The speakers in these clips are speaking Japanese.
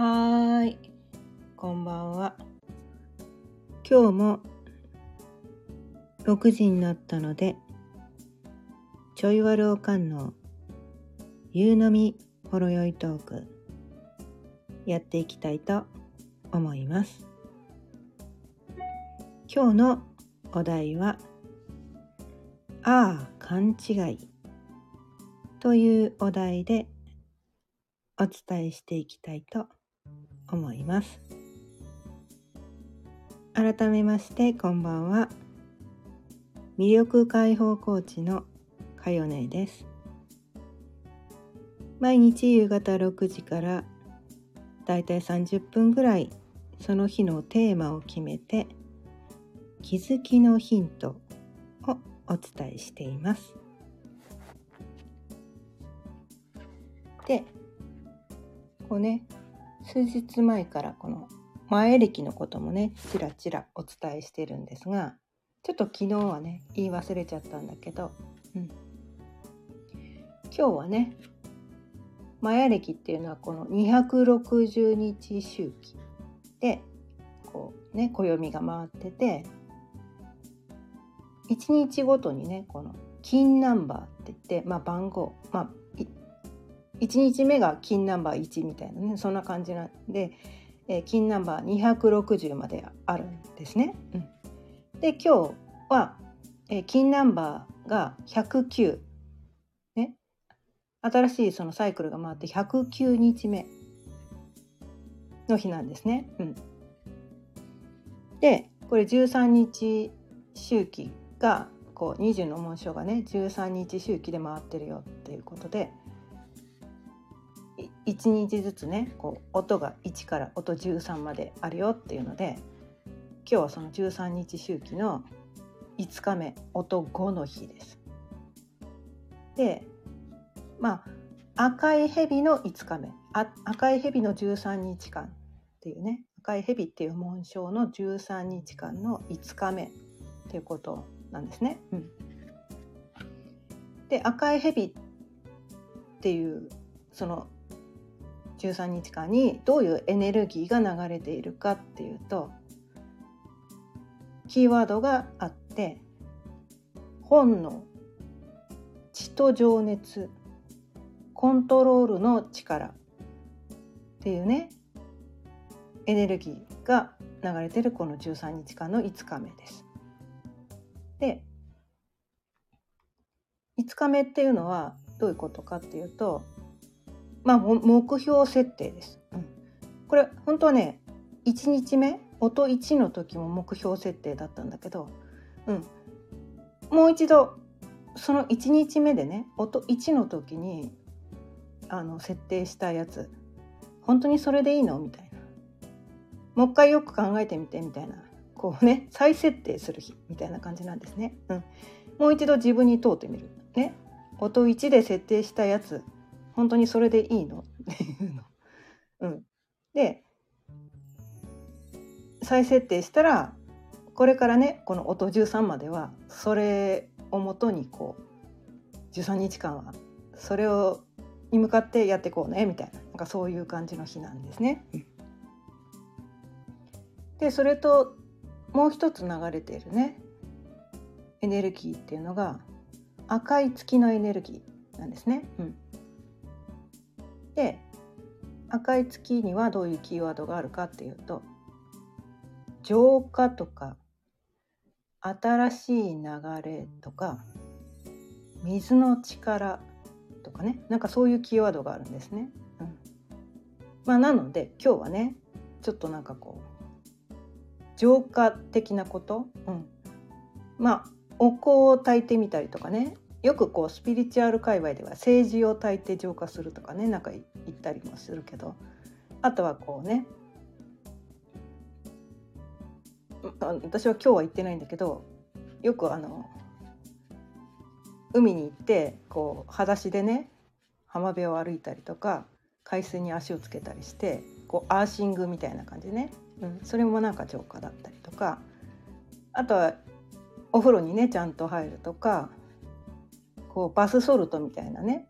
はーい、こんばんは。今日も6時になったので、ちょいわるおかんの夕飲みほろよいトークやっていきたいと思います。今日のお題は、ああ、勘違いというお題でお伝えしていきたいと思います。思います改めましてこんばんは。魅力解放コーチのかよねです。毎日夕方6時からだいたい30分ぐらいその日のテーマを決めて気づきのヒントをお伝えしています。で、こうね、数日前からこの前歴のこともねちらちらお伝えしてるんですがちょっと昨日はね言い忘れちゃったんだけど、うん、今日はねマヤ暦っていうのはこの260日周期でこうね暦が回ってて1日ごとにねこの金ナンバーって言って、まあ、番号まあ1日目が金ナンバー1みたいなねそんな感じなんで、えー、金ナンバー260まであるんですね。うん、で今日は、えー、金ナンバーが109、ね、新しいそのサイクルが回って109日目の日なんですね。うん、でこれ13日周期がこう20の紋章がね13日周期で回ってるよっていうことで。1日ずつねこう音が1から音13まであるよっていうので今日はその13日周期の5日目音5の日です。でまあ赤い蛇の5日目あ赤い蛇の13日間っていうね赤い蛇っていう紋章の13日間の5日目っていうことなんですね。うん、で赤い蛇っていうその13日間にどういうエネルギーが流れているかっていうとキーワードがあって本能血と情熱コントロールの力っていうねエネルギーが流れてるこの13日間の5日目です。で5日目っていうのはどういうことかっていうとまあ、目標設定です。うん、これ本当はね1日目音1の時も目標設定だったんだけど、うん、もう一度その1日目でね音1の時にあの設定したやつ。本当にそれでいいの？みたいな。もう一回よく考えてみてみたいな。こうね再設定する日みたいな感じなんですね。うん、もう一度自分に問うてみる。ね。音1で設定したやつ。本当にそれでいいの？っていうの。うん、で再設定したらこれからねこの音13まではそれをもとにこう13日間はそれをに向かってやっていこうねみたいななんかそういう感じの日なんですね。でそれともう一つ流れているねエネルギーっていうのが赤い月のエネルギーなんですね。うんで赤い月にはどういうキーワードがあるかっていうと浄化とか新しい流れとか水の力とかねなんかそういうキーワードがあるんですね。うん、まあなので今日はねちょっとなんかこう浄化的なこと、うん、まあお香を炊いてみたりとかね。よくこうスピリチュアル界隈では政治を焚いて浄化するとかねなんか言ったりもするけど。あとはこうね私は今日は行ってないんだけどよくあの海に行ってこう裸足でね浜辺を歩いたりとか海水に足をつけたりしてこうアーシングみたいな感じね、うん、それもなんか浄化だったりとか。あとはお風呂にねちゃんと入るとかこうバスソルトみたいなね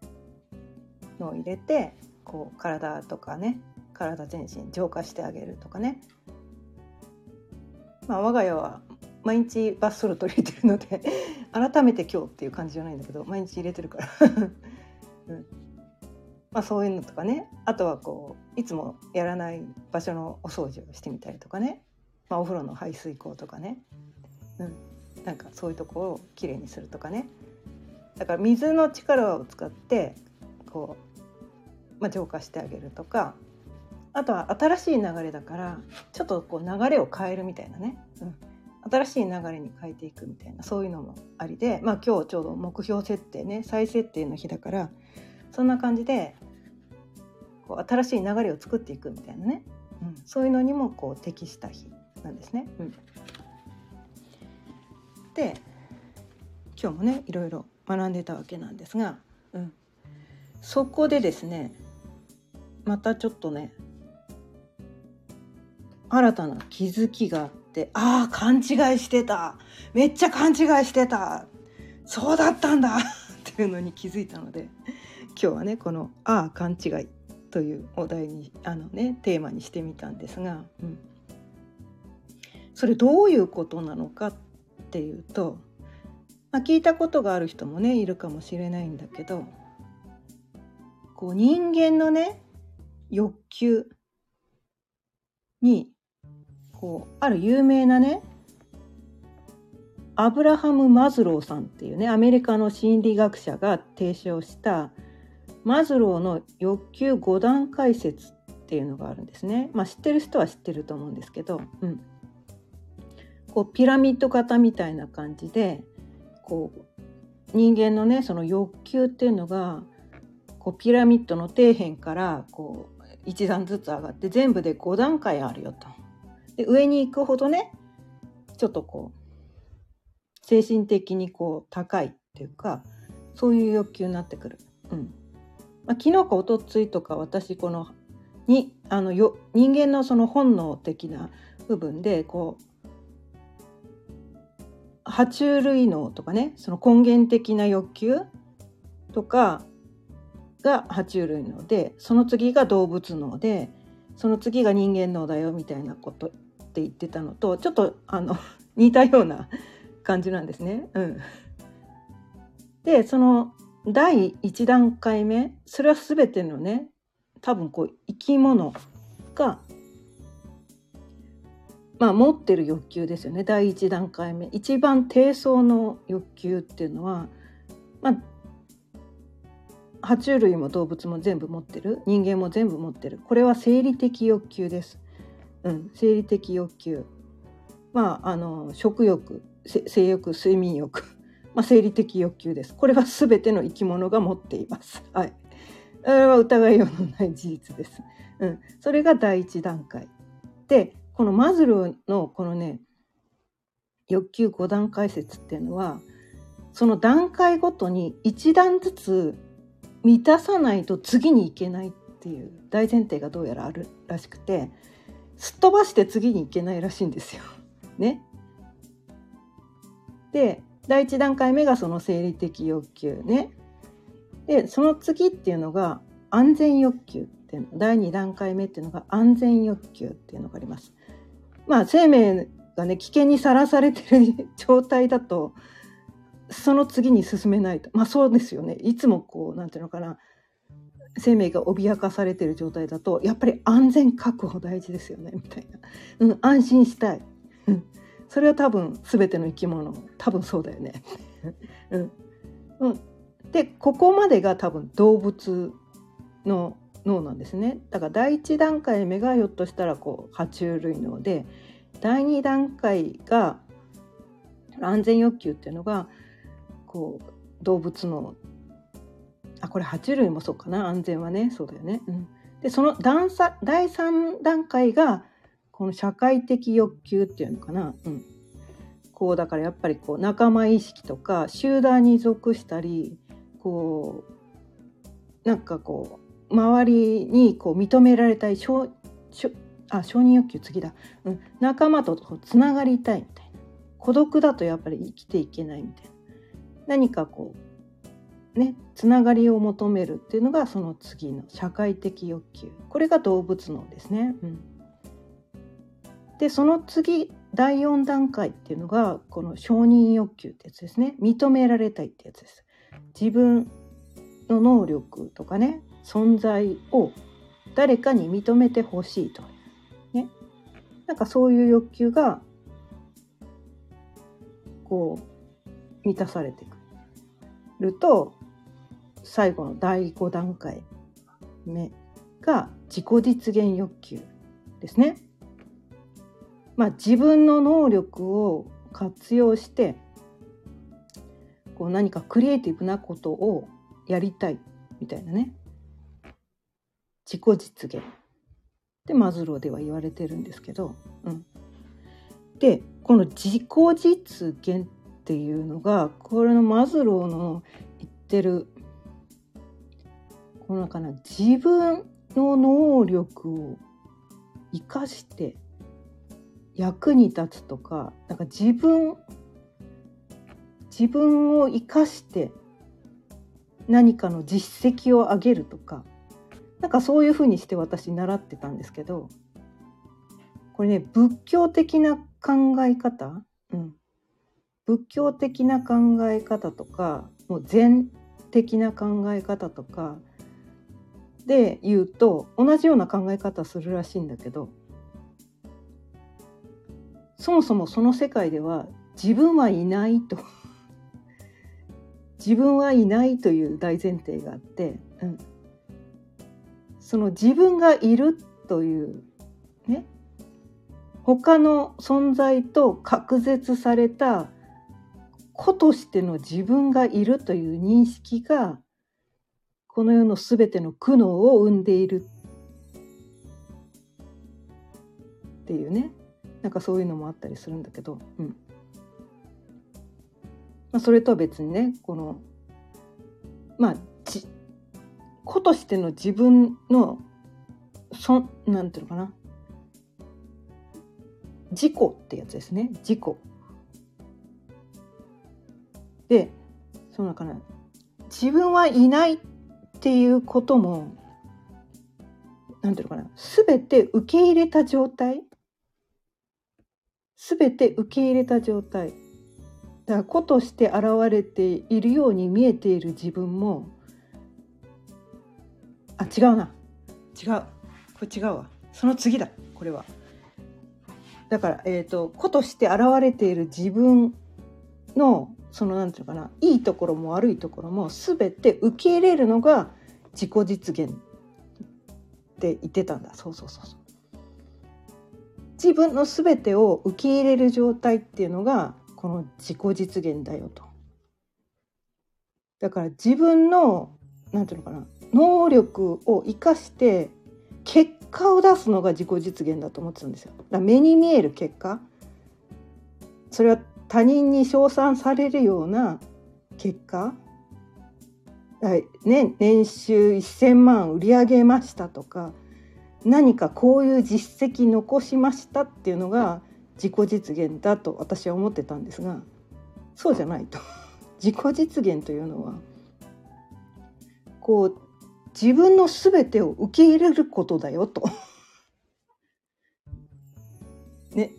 のを入れてこう体とかね体全身浄化してあげるとかね、まあ、我が家は毎日バスソルト入れてるので 改めて今日っていう感じじゃないんだけど毎日入れてるから。うん。まあ、そういうのとかね。あとはこういつもやらない場所のお掃除をしてみたりとかね、まあ、お風呂の排水口とかね、うん、なんかそういうところをきれいにするとかね。だから水の力を使ってこう、まあ、浄化してあげるとかあとは新しい流れだからちょっとこう流れを変えるみたいなね、うん、新しい流れに変えていくみたいなそういうのもありで、まあ、今日ちょうど目標設定ね再設定の日だからそんな感じでこう新しい流れを作っていくみたいなね、うん、そういうのにもこう適した日なんですね。うん、で今日もねいろいろ学んでたわけなんですが、うん、そこでですねまたちょっとね新たな気づきがあってああ勘違いしてた。めっちゃ勘違いしてた。そうだったんだ。っていうのに気づいたので今日はねこの「ああ勘違い」というお題にあのねテーマにしてみたんですが、うん、それどういうことなのかっていうとまあ、聞いたことがある人もねいるかもしれないんだけどこう人間のね欲求にこうある有名なねアブラハム・マズローさんっていうねアメリカの心理学者が提唱したマズローの欲求5段階説っていうのがあるんですね。まあ、知ってる人は知ってると思うんですけど、うん、こうピラミッド型みたいな感じでこう人間のねその欲求っていうのがこうピラミッドの底辺からこう一段ずつ上がって全部で5段階あるよと。で上に行くほどねちょっとこう精神的にこう高いっていうかそういう欲求になってくる。うんまあ、昨日か一昨日とか私このにあのよ人間のその本能的な部分でこう爬虫類脳とかねその根源的な欲求とかが爬虫類脳でその次が動物脳でその次が人間脳だよみたいなことって言ってたのとちょっとあの 似たような感じなんですね。うん、でその第1段階目それは全てのね多分こう生き物がまあ、持ってる欲求ですよね。第一段階目。一番低層の欲求っていうのは、まあ、爬虫類も動物も全部持ってる。人間も全部持ってる。これは生理的欲求です。うん、生理的欲求。まああの食欲性欲睡眠欲、まあ、生理的欲求です。これは全ての生き物が持っています。はい。これは疑いようのない事実です、うん、それが第一段階。でこのマズローのこのね欲求5段階説っていうのはその段階ごとに1段ずつ満たさないと次に行けないっていう大前提がどうやらあるらしくてすっ飛ばして次に行けないらしいんですよ。ね。で第1段階目がその生理的欲求ね。でその次っていうのが安全欲求っていうの第2段階目っていうのが安全欲求っていうのがあります。まあ、生命がね危険にさらされてる 状態だとその次に進めないと。まあそうですよね。いつもこうなんていうのかな。生命が脅かされてる状態だとやっぱり安全確保大事ですよね。みたいな、うん、安心したい、それは多分全ての生き物多分そうだよね、うん。うん、でここまでが多分動物の脳なんですね。だから第1段階目がひょっとしたらこう爬虫類脳で第2段階が安全欲求っていうのがこう動物のあこれ爬虫類もそうかな。安全はね。そうだよね。うん、でその段差第3段階がこの社会的欲求っていうのかな。うん、こうだからやっぱりこう仲間意識とか集団に属したりこうなんかこう周りにこう認められたい承あ承認欲求次だ、うん、仲間とつながりたいみたいな。孤独だとやっぱり生きていけないみたいな。何かこうねつながりを求めるっていうのがその次の社会的欲求。これが動物脳ですね。うん、でその次第4段階っていうのがこの承認欲求ってやつですね。認められたいってやつです。自分の能力とかね。存在を誰かに認めてほしいと。ね。なんかそういう欲求がこう満たされてくると最後の第5段階目が自己実現欲求ですね。まあ、自分の能力を活用してこう何かクリエイティブなことをやりたいみたいなね。自己実現。でマズローでは言われてるんですけど、うん、でこの自己実現っていうのがこれのマズローの言ってるこのかな自分の能力を生かして役に立つとかなんか自分自分を生かして何かの実績を上げるとかなんかそういうふうにして私習ってたんですけどこれね仏教的な考え方、うん、仏教的な考え方とかもう禅的な考え方とかで言うと同じような考え方するらしいんだけどそもそもその世界では自分はいないと。自分はいないという大前提があって、うん、その自分がいるというね他の存在と隔絶された子としての自分がいるという認識がこの世の全ての苦悩を生んでいる。っていうね。なんかそういうのもあったりするんだけど、うん。まあ、それとは別にねこのまあ子としての自分のそなんていうのかな。自己ってやつですね。自己。でそのかな。自分はいないっていうこともなんていうのかな。全て受け入れた状態。全て受け入れた状態。だから子として現れているように見えている自分もあ違うな。違う。これ違うわ。その次だ。これは。だから、えーと、子として現れている自分のそのなんていうかな。いいところも悪いところも全て受け入れるのが自己実現って言ってたんだ。そうそうそうそう。自分の全てを受け入れる状態っていうのがこの自己実現だよと。だから自分のなんていうのかな。能力を生かして結果を出すのが自己実現だと思ってたんですよ。だ目に見える結果。それは他人に称賛されるような結果。ね、年収1,000万売り上げましたとか何かこういう実績残しましたっていうのが自己実現だと私は思ってたんですがそうじゃないと。自己実現というのはこう自分の全てを受け入れることだよと。ね。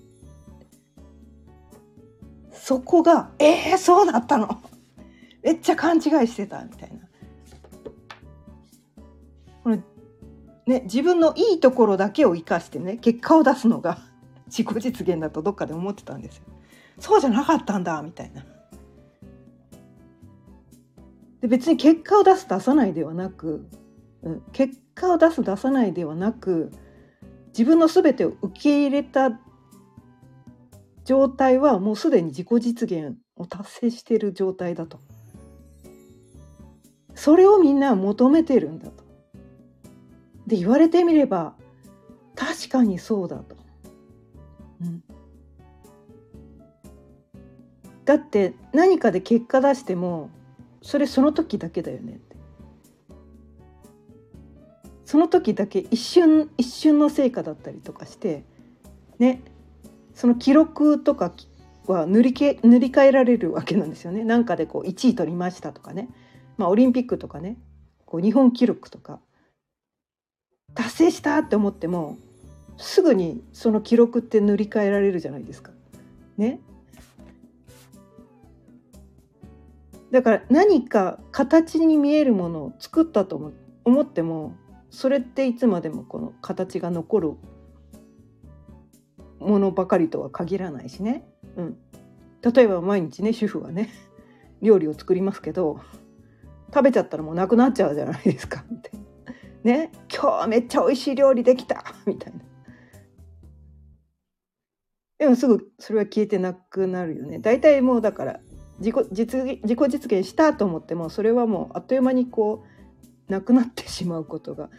そこが「えー、そうだったのめっちゃ勘違いしてた」みたいな。これね自分のいいところだけを生かしてね結果を出すのが自己実現だとどっかで思ってたんですよ。そうじゃなかったんだみたいな。で別に結果を出す出さないではなくうん結果を出す出さないではなく自分の全てを受け入れた状態はもうすでに自己実現を達成している状態だと。それをみんな求めてるんだと。で言われてみれば確かにそうだと。うん、だって何かで結果出してもそれその時だけだよねって。その時だけ一瞬一瞬の成果だったりとかしてねその記録とかは塗りけ塗り替えられるわけなんですよね。なんかでこう1位取りましたとかねまあ、オリンピックとかねこう日本記録とか達成したって思ってもすぐにその記録って塗り替えられるじゃないですか。ね。だから何か形に見えるものを作ったと思ってもそれっていつまでもこの形が残るものばかりとは限らないしね。うん、例えば毎日ね主婦はね 料理を作りますけど食べちゃったらもうなくなっちゃうじゃないですかって。ね今日めっちゃ美味しい料理できた みたいな。でもすぐそれは消えてなくなるよね。大体もうだから自己実自己実現したと思ってもそれはもうあっという間にこうなくなってしまうことが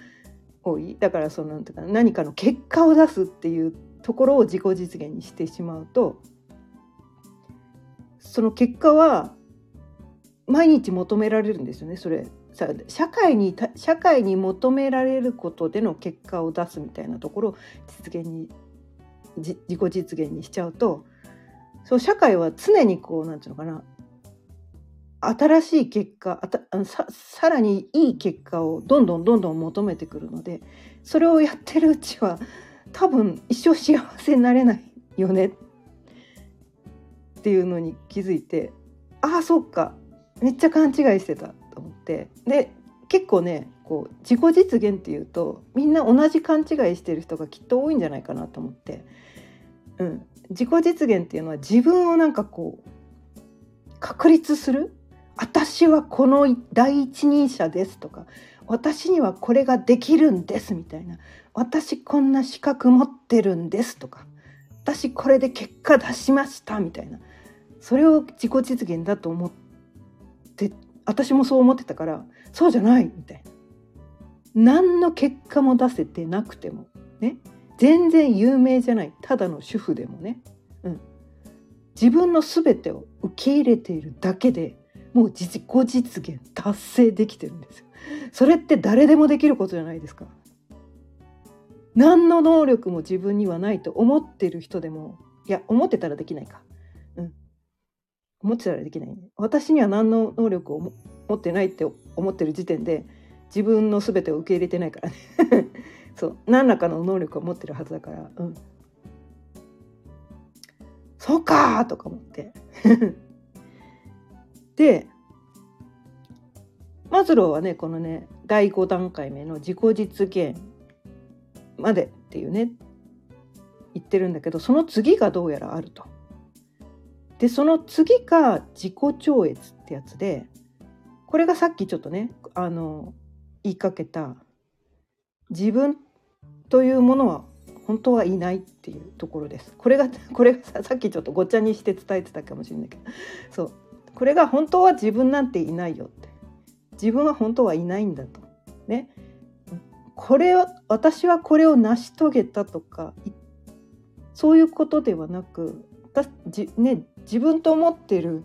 多い。だからそのなんていうか何かの結果を出すっていうところを自己実現にしてしまうとその結果は毎日求められるんですよねそれ。社会に社会に求められることでの結果を出すみたいなところを実現に自己実現にしちゃうとそう社会は常にこうなんていうのかな新しい結果ささらにいい結果をどんどんどんどん求めてくるのでそれをやってるうちは多分一生幸せになれないよね。っていうのに気づいてああそっかめっちゃ勘違いしてたと思って。で結構ねこう自己実現っていうとみんな同じ勘違いしてる人がきっと多いんじゃないかなと思って、うん、自己実現っていうのは自分をなんかこう確立する私はこの第一人者ですとか私にはこれができるんですみたいな私こんな資格持ってるんですとか私これで結果出しましたみたいなそれを自己実現だと思って私もそう思ってたからそうじゃないみたいな。何の結果も出せてなくてもね全然有名じゃないただの主婦でもね、うん、自分の全てを受け入れているだけでもう自己実現達成できてるんですよ。それって誰でもできることじゃないですか。何の能力も自分にはないと思ってる人でもいや思ってたらできないか。うん。思ってたらできない、私には何の能力を持ってないって思ってる時点で自分の全てを受け入れてないからね。そう何らかの能力を持ってるはずだから。うん。そうかとか思って でマズローはねこのね第5段階目の自己実現までっていうね言ってるんだけどその次がどうやらあると。でその次が自己超越ってやつでこれがさっきちょっとねあの言いかけた自分というものは本当はいないっていうところです。これが これがさっきちょっとごちゃにして伝えてたかもしれないけどそうこれが本当は自分なんていないよって。自分は本当はいないんだと。ね。これを私はこれを成し遂げたとかそういうことではなくじ、ね、自分と思ってる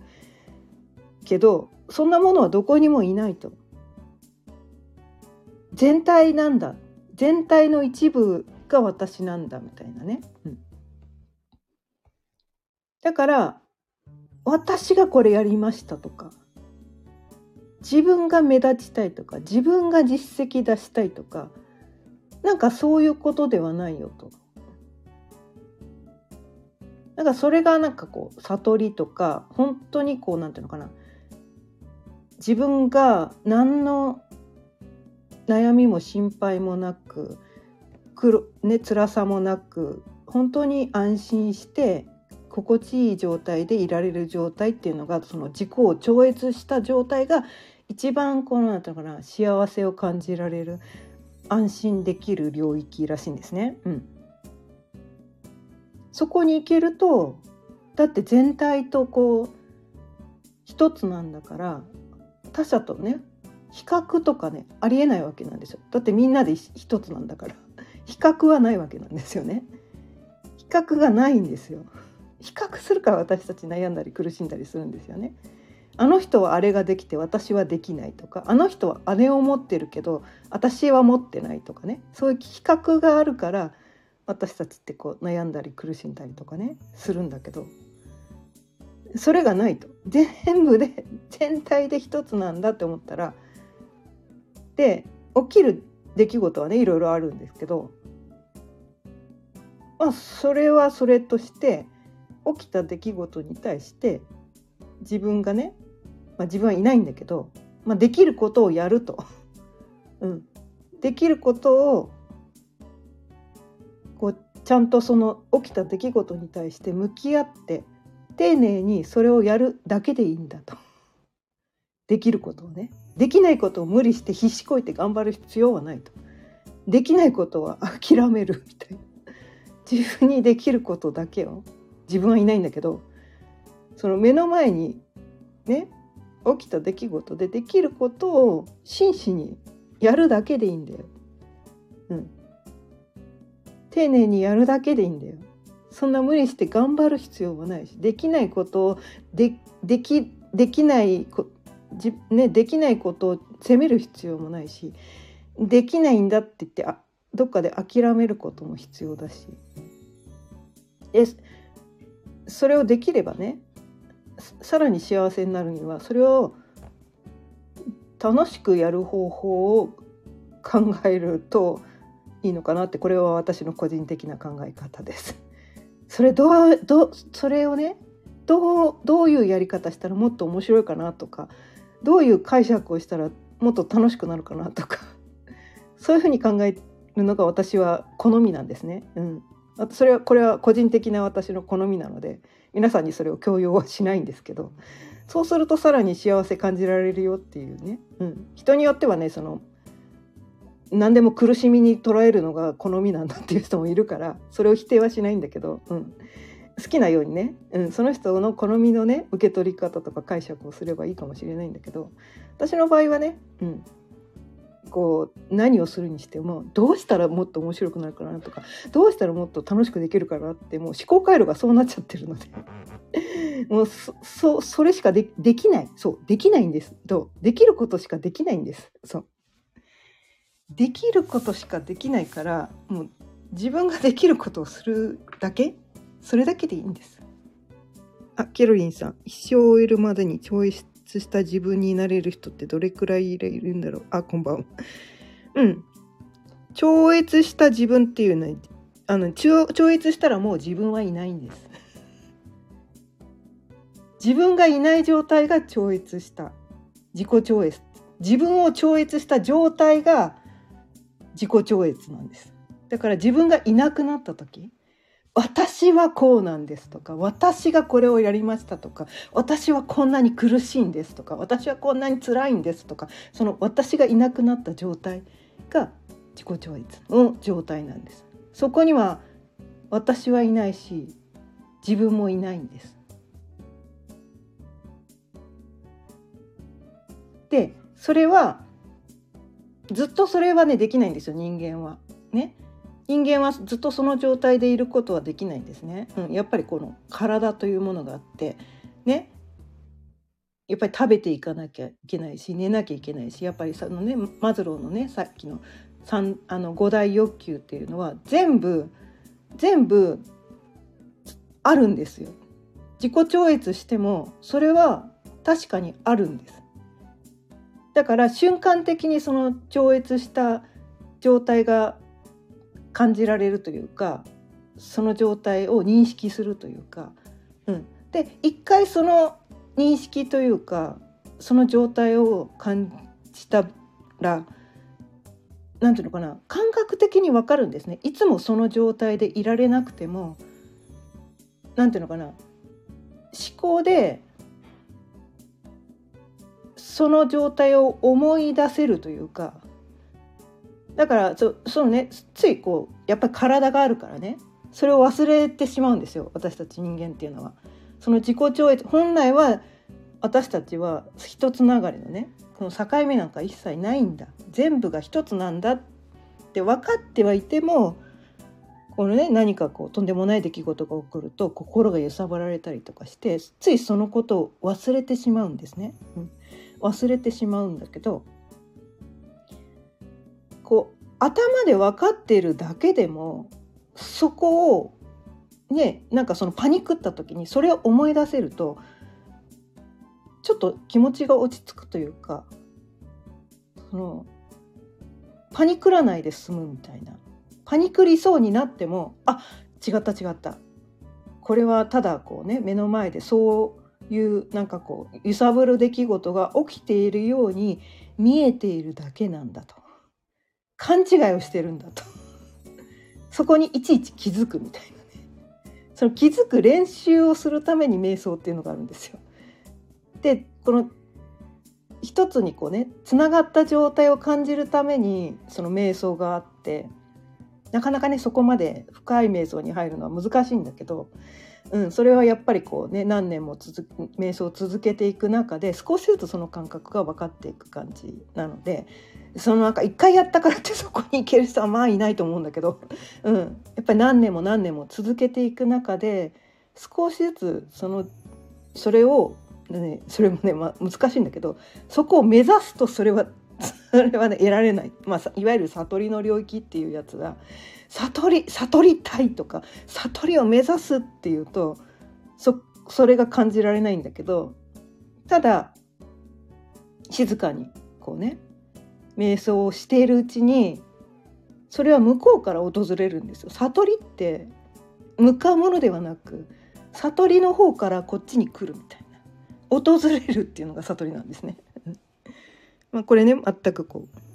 けどそんなものはどこにもいないと。全体なんだ。全体の一部が私なんだみたいなね、うん、だから私がこれやりましたとか自分が目立ちたいとか自分が実績出したいとかなんかそういうことではないよと。なんかそれがなんかこう悟りとか本当にこうなんていうのかな自分が何の悩みも心配もなくくね辛さもなく本当に安心して心地いい状態でいられる状態っていうのがその自己を超越した状態が一番このなんていうのかな幸せを感じられる安心できる領域らしいんですね。うん、そこに行けるとだって全体とこう一つなんだから他者とね比較とかねありえないわけなんですよ。だってみんなで一つなんだから比較はないわけなんですよね。比較がないんですよ。比較するから私たち悩んだり苦しんだりするんですよね。あの人はあれができて私はできないとかあの人はあれを持ってるけど私は持ってないとかねそういう比較があるから私たちってこう悩んだり苦しんだりとかねするんだけどそれがないと全部で全体で一つなんだって思ったらで起きる出来事はねいろいろあるんですけどまあそれはそれとして起きた出来事に対して自分がね、まあ、自分はいないんだけど、まあ、できることをやると、うん、できることをこうちゃんとその起きた出来事に対して向き合って丁寧にそれをやるだけでいいんだと。できることをねできないことを無理して必死こいて頑張る必要はないと。できないことは諦めるみたいな。自分にできることだけを自分はいないんだけどその目の前にね起きた出来事でできることを真摯にやるだけでいいんだよ。うん。丁寧にやるだけでいいんだよ。そんな無理して頑張る必要はないしできないことをでできできないこじ、ね、できないことを責める必要もないしできないんだって言ってあどっかで諦めることも必要だしえそれをできればねさらに幸せになるにはそれを楽しくやる方法を考えるといいのかなってこれは私の個人的な考え方です。それどうどそれをねどうどういうやり方したらもっと面白いかなとかどういう解釈をしたらもっと楽しくなるかなとか そういうふうに考えるのが私は好みなんですね。うん、それはこれは個人的な私の好みなので皆さんにそれを強要はしないんですけどそうするとさらに幸せ感じられるよっていうね、うん、人によってはねその何でも苦しみに捉えるのが好みなんだっていう人もいるからそれを否定はしないんだけど、うん、好きなようにね、うん、その人の好みのね受け取り方とか解釈をすればいいかもしれないんだけど私の場合はね、うん、こう何をするにしてもどうしたらもっと面白くなるかなとかどうしたらもっと楽しくできるかなってもう思考回路がそうなっちゃってるので。もうそそれしかでできない。そうできないんです。とできることしかできないんです。そう。できることしかできないからもう自分ができることをするだけ？それだけでいいんです。あケロリンさん。一生終えるまでに超した自分になれる人ってどれくらいいるんだろう？あこんばんは。うん。超越した自分っていうのはあの超越したらもう自分はいないんです。自分がいない状態が超越した。自己超越。自分を超越した状態が自己超越なんです。だから自分がいなくなった時私はこうなんですとか私がこれをやりましたとか私はこんなに苦しいんですとか私はこんなに辛いんですとかその私がいなくなった状態が自己超越の状態なんです。そこには私はいないし自分もいないんです。でそれはずっとそれはねできないんですよ人間は。ね。人間はずっとその状態でいることはできないんですね。うん、やっぱりこの体というものがあってねやっぱり食べていかなきゃいけないし寝なきゃいけないしやっぱりそのねマズローのねさっきの3あの五大欲求っていうのは全部全部あるんですよ。自己超越してもそれは確かにあるんです。だから瞬間的にその超越した状態が感じられるというかその状態を認識するというか、うん、で一回その認識というかその状態を感じたら何ていうのかな感覚的に分かるんですね。いつもその状態でいられなくても何ていうのかな思考でその状態を思い出せるというかだからそそのねついこうやっぱり体があるからねそれを忘れてしまうんですよ私たち人間っていうのは。その自己超越本来は私たちは一つながりのねこの境目なんか一切ないんだ全部が一つなんだって分かってはいてもこのね何かこうとんでもない出来事が起こると心が揺さぶられたりとかしてついそのことを忘れてしまうんですね。うん、忘れてしまうんだけどこう頭で分かっているだけでもそこをねなんかそのパニックった時にそれを思い出せるとちょっと気持ちが落ち着くというかそのパニクらないで済むみたいな。パニクりそうになってもあ違った違った。これはただこうね目の前でそういうなんかこう揺さぶる出来事が起きているように見えているだけなんだと。勘違いをしてるんだと そこにいちいち気づくみたいなねその気づく練習をするために瞑想っていうのがあるんですよ。でこの一つにこうねつながった状態を感じるためにその瞑想があってなかなかねそこまで深い瞑想に入るのは難しいんだけど、うん、それはやっぱりこうね何年も続瞑想を続けていく中で少しずつその感覚が分かっていく感じなのでそのなんか一回やったからって そこに行ける人はまあいないと思うんだけど、うん、やっぱり何年も何年も続けていく中で少しずつそのそれをね、それもね、まあ、難しいんだけどそこを目指すとそれはそれはね得られない、まあ、いわゆる悟りの領域っていうやつは悟り悟りたいとか悟りを目指すっていうとそそれが感じられないんだけどただ静かにこうね瞑想をしているうちにそれは向こうから訪れるんですよ。悟りって向かうものではなく悟りの方からこっちに来るみたいな。訪れるっていうのが悟りなんですね。まあこれね全くこう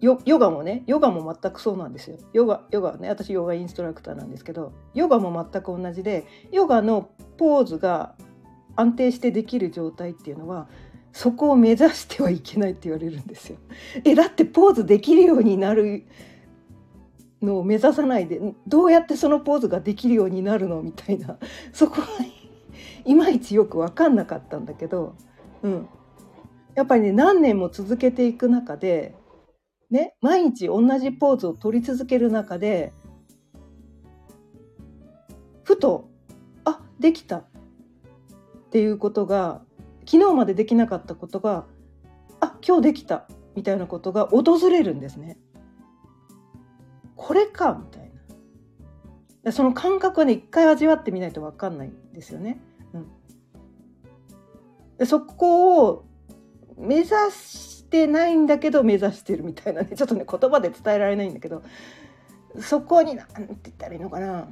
ヨヨガもねヨガも全くそうなんですよ。ヨガヨガね私ヨガインストラクターなんですけどヨガも全く同じでヨガのポーズが安定してできる状態っていうのはそこを目指してはいけないって言われるんですよ。えだってポーズできるようになるのを目指さないでどうやってそのポーズができるようになるのみたいなそこはいまいちよく分かんなかったんだけど、うん、やっぱりね何年も続けていく中で、ね、毎日同じポーズを取り続ける中でふとあできたっていうことが昨日までできなかったことがあ今日できたみたいなことが訪れるんですね。これかみたいなその感覚はね一回味わってみないと分かんないんですよね。そこを目指してないんだけど目指してるみたいなね ちょっとね言葉で伝えられないんだけどそこに何て言ったらいいのかな。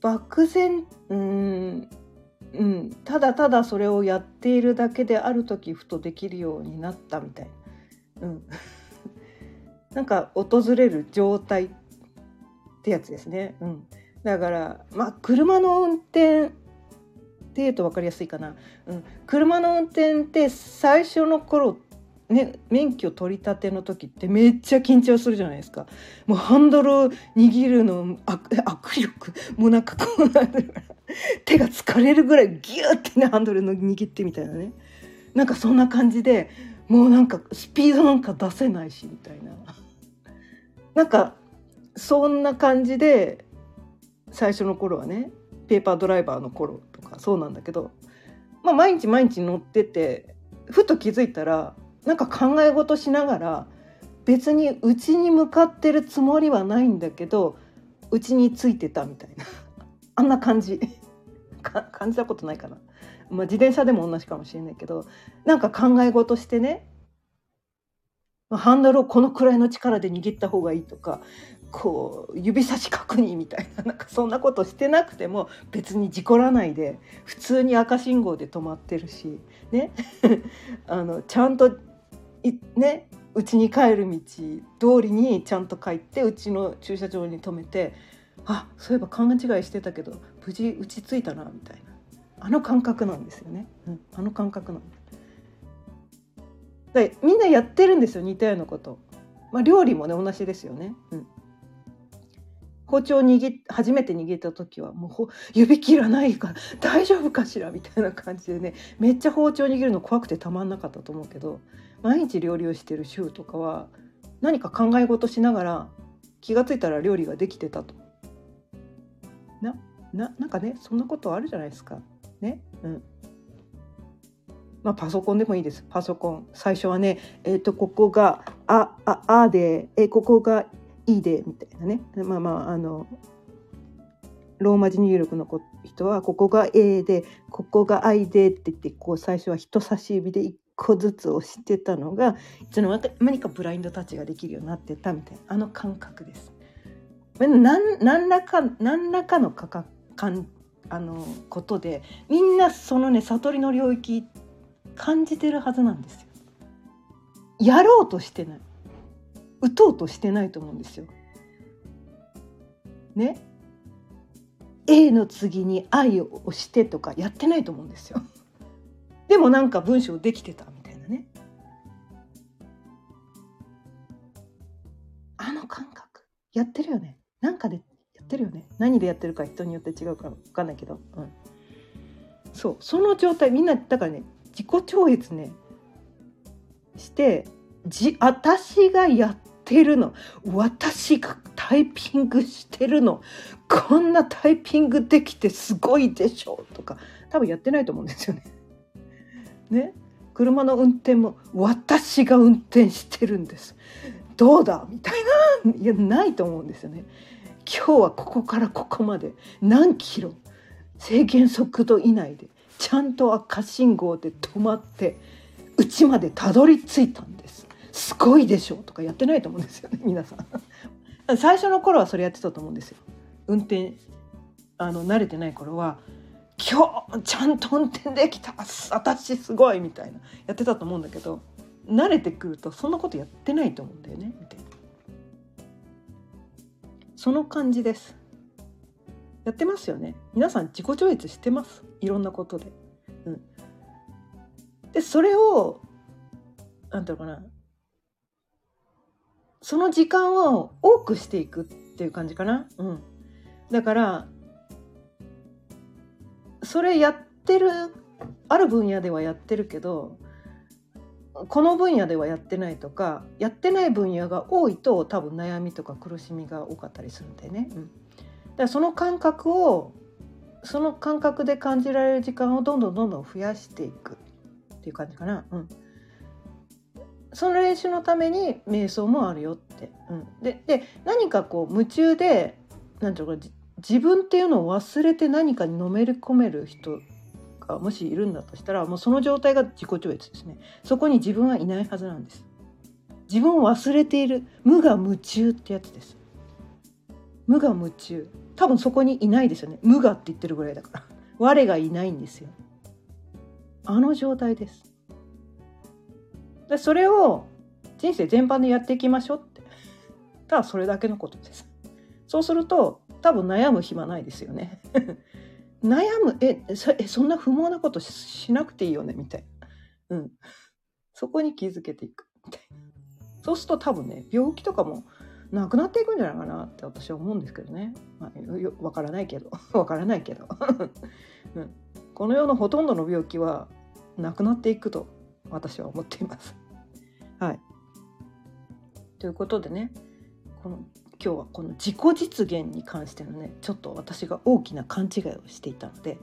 漠然うんうん、ただただそれをやっているだけである時ふとできるようになったみたいな。うん、なんか訪れる状態ってやつですね。うん、だからまあ車の運転っていうと分かりやすいかな、うん、車の運転って最初の頃ね、免許取り立ての時ってめっちゃ緊張するじゃないですか。もうハンドルを握るの握力もうなんかこうなる手が疲れるぐらいギューってねハンドルの握ってみたいなね。なんかそんな感じでもうなんかスピードなんか出せないしみたいな。なんかそんな感じで最初の頃はねペーパードライバーの頃とかそうなんだけど、まあ、毎日毎日乗っててふと気づいたらなんか考え事しながら別にうちに向かってるつもりはないんだけどうちについてたみたいな。あんな感じ。感じたことないかな。まあ、自転車でも同じかもしれないけどなんか考え事してねハンドルをこのくらいの力で握った方がいいとかこう指差し確認みたいな なんかそんなことしてなくても別に事故らないで普通に赤信号で止まってるしね。あのちゃんとね。家に帰る道通りにちゃんと帰ってうちの駐車場に止めてあそういえば勘違いしてたけど無事うち着いたなみたいな。あの感覚なんですよね、うん、あの感覚なんでみんなやってるんですよ似たようなこと、まあ、料理もね同じですよね、うん、包丁握初めて握った時はもう指切らないから大丈夫かしらみたいな感じでねめっちゃ包丁握るの怖くてたまんなかったと思うけど毎日料理をしてる週とかは何か考え事しながら気が付いたら料理ができてたと。なななんかねそんなことあるじゃないですか。ね。うん。まあ、パソコンでもいいです。パソコン。最初はね、えっ、ー、と、ここが、あ、あ、あで、えー、ここが、いいでみたいなねまあまああのローマ字入力の人はここが A でここが I でって言ってこう最初は人差し指で1個ずつ押してたのがいつの間にかブラインドタッチができるようになってたみたいなあの感覚です。何何らか何らかのかかかんあのことでみんなそのね悟りの領域感じてるはずなんですよ。やろうとしてない打とうとしてないと思うんですよ。ね？A の次に「愛」を押してとかやってないと思うんですよ。でもなんか文章できてたみたいなね。あの感覚やってるよね。なんかでやってるよね。何でやってるか人によって違うか分かんないけど、うん、そうその状態みんなだからね自己超越ね。してじ私がやってるの。私がタイピングしてるの。こんなタイピングできてすごいでしょとか。多分やってないと思うんですよね。ね。車の運転も私が運転してるんです。どうだ？みたいな。いやないと思うんですよね。今日はここからここまで。何キロ？制限速度以内で。ちゃんと赤信号で止まって家までたどり着いたんです。すごいでしょとかやってないと思うんですよね 皆さん。最初の頃はそれやってたと思うんですよ。運転あの慣れてない頃は今日ちゃんと運転できた。私すごいみたいなやってたと思うんだけど慣れてくるとそんなことやってないと思うんだよねみたいな。その感じです。やってますよね。皆さん自己超越してます？いろんなことで、うん、でそれを何て言うのかな。その時間を多くしていくっていう感じかな。うん。だからそれやってるある分野ではやってるけどこの分野ではやってないとかやってない分野が多いと多分悩みとか苦しみが多かったりするんでね。うん、らその感覚をその感覚で感じられる時間をどんどんどんどん増やしていくっていう感じかな。うん、その練習のために瞑想もあるよって。うん、でで何かこう夢中で何て言うか自分っていうのを忘れて何かにのめり込める人がもしいるんだとしたらもうその状態が自己超越ですね。そこに自分はいないはずなんです。自分を忘れている。無我夢中ってやつです。無我夢中。多分そこにいないですよね。無我って言ってるぐらいだから。我がいないんですよ。あの状態です。でそれを人生全般でやっていきましょうって。ただそれだけのことです。そうすると多分悩む暇ないですよね。悩むえそえそんな不毛なことしなくていいよね？みたいな、うん、そこに気づけていく。みたいな。そうすると多分ね病気とかもなくなっていくんじゃないかなって私は思うんですけどね、まあ、よわからないけど。わからないけど、うん、この世のほとんどの病気はなくなっていくと私は思っています。はい、ということでねこの今日はこの自己実現に関してのねちょっと私が大きな勘違いをしていたので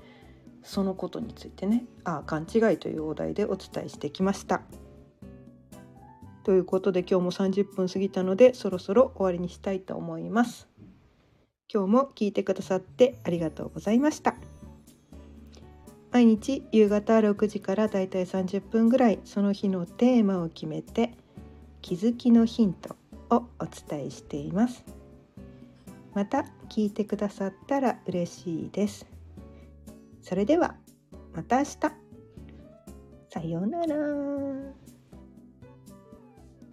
そのことについてねああ勘違いというお題でお伝えしてきました。ということで今日も30分過ぎたのでそろそろ終わりにしたいと思います。今日も聞いてくださってありがとうございました。毎日夕方6時からだいたい30分ぐらいその日のテーマを決めて気づきのヒントをお伝えしていますまた聞いてくださったら嬉しいですそれではまた明日さようなら